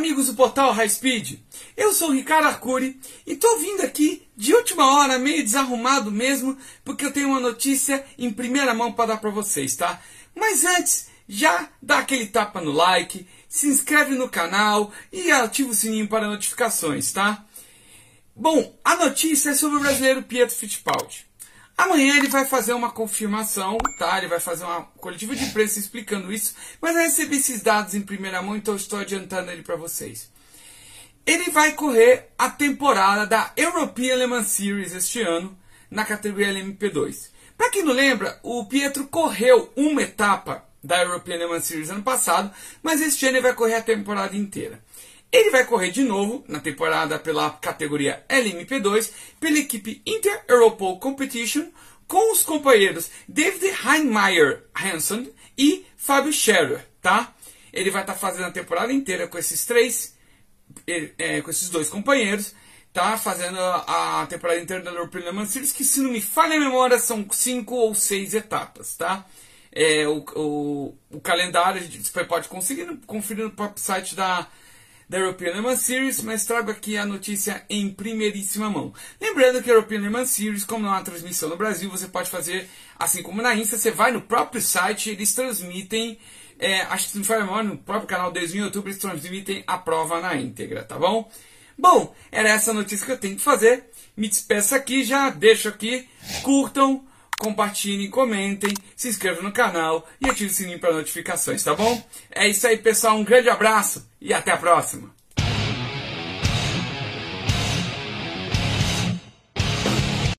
amigos do portal High Speed. Eu sou o Ricardo Arcuri e tô vindo aqui de última hora, meio desarrumado mesmo, porque eu tenho uma notícia em primeira mão para dar para vocês, tá? Mas antes, já dá aquele tapa no like, se inscreve no canal e ativa o sininho para notificações, tá? Bom, a notícia é sobre o brasileiro Pietro Fittipaldi. Amanhã ele vai fazer uma confirmação, tá? Ele vai fazer uma coletiva de imprensa explicando isso, mas eu recebi esses dados em primeira mão, então estou adiantando ele para vocês. Ele vai correr a temporada da European Le Mans Series este ano, na categoria LMP2. Para quem não lembra, o Pietro correu uma etapa da European Le Mans Series ano passado, mas este ano ele vai correr a temporada inteira. Ele vai correr de novo na temporada pela categoria LMP2 pela equipe Inter Europol Competition com os companheiros David Heinmeier Hansen e Fábio Scherer, tá? Ele vai estar tá fazendo a temporada inteira com esses três, é, com esses dois companheiros, tá? Fazendo a, temporada inteira da European Le Series, que se não me falha a memória são cinco ou seis etapas, tá? É, o, o, o calendário você pode conseguir conferir no próprio site da da European Le Mans Series, mas trago aqui a notícia em primeiríssima mão. Lembrando que a European Le Mans Series, como não há transmissão no Brasil, você pode fazer assim como na Insta, você vai no próprio site, eles transmitem, é, acho que se não for memória, no próprio canal deles no YouTube, eles transmitem a prova na íntegra, tá bom? Bom, era essa notícia que eu tenho que fazer. Me despeço aqui, já deixo aqui, curtam, compartilhem, comentem, se inscrevam no canal e ativem o sininho para notificações, tá bom? É isso aí, pessoal. Um grande abraço e até a próxima.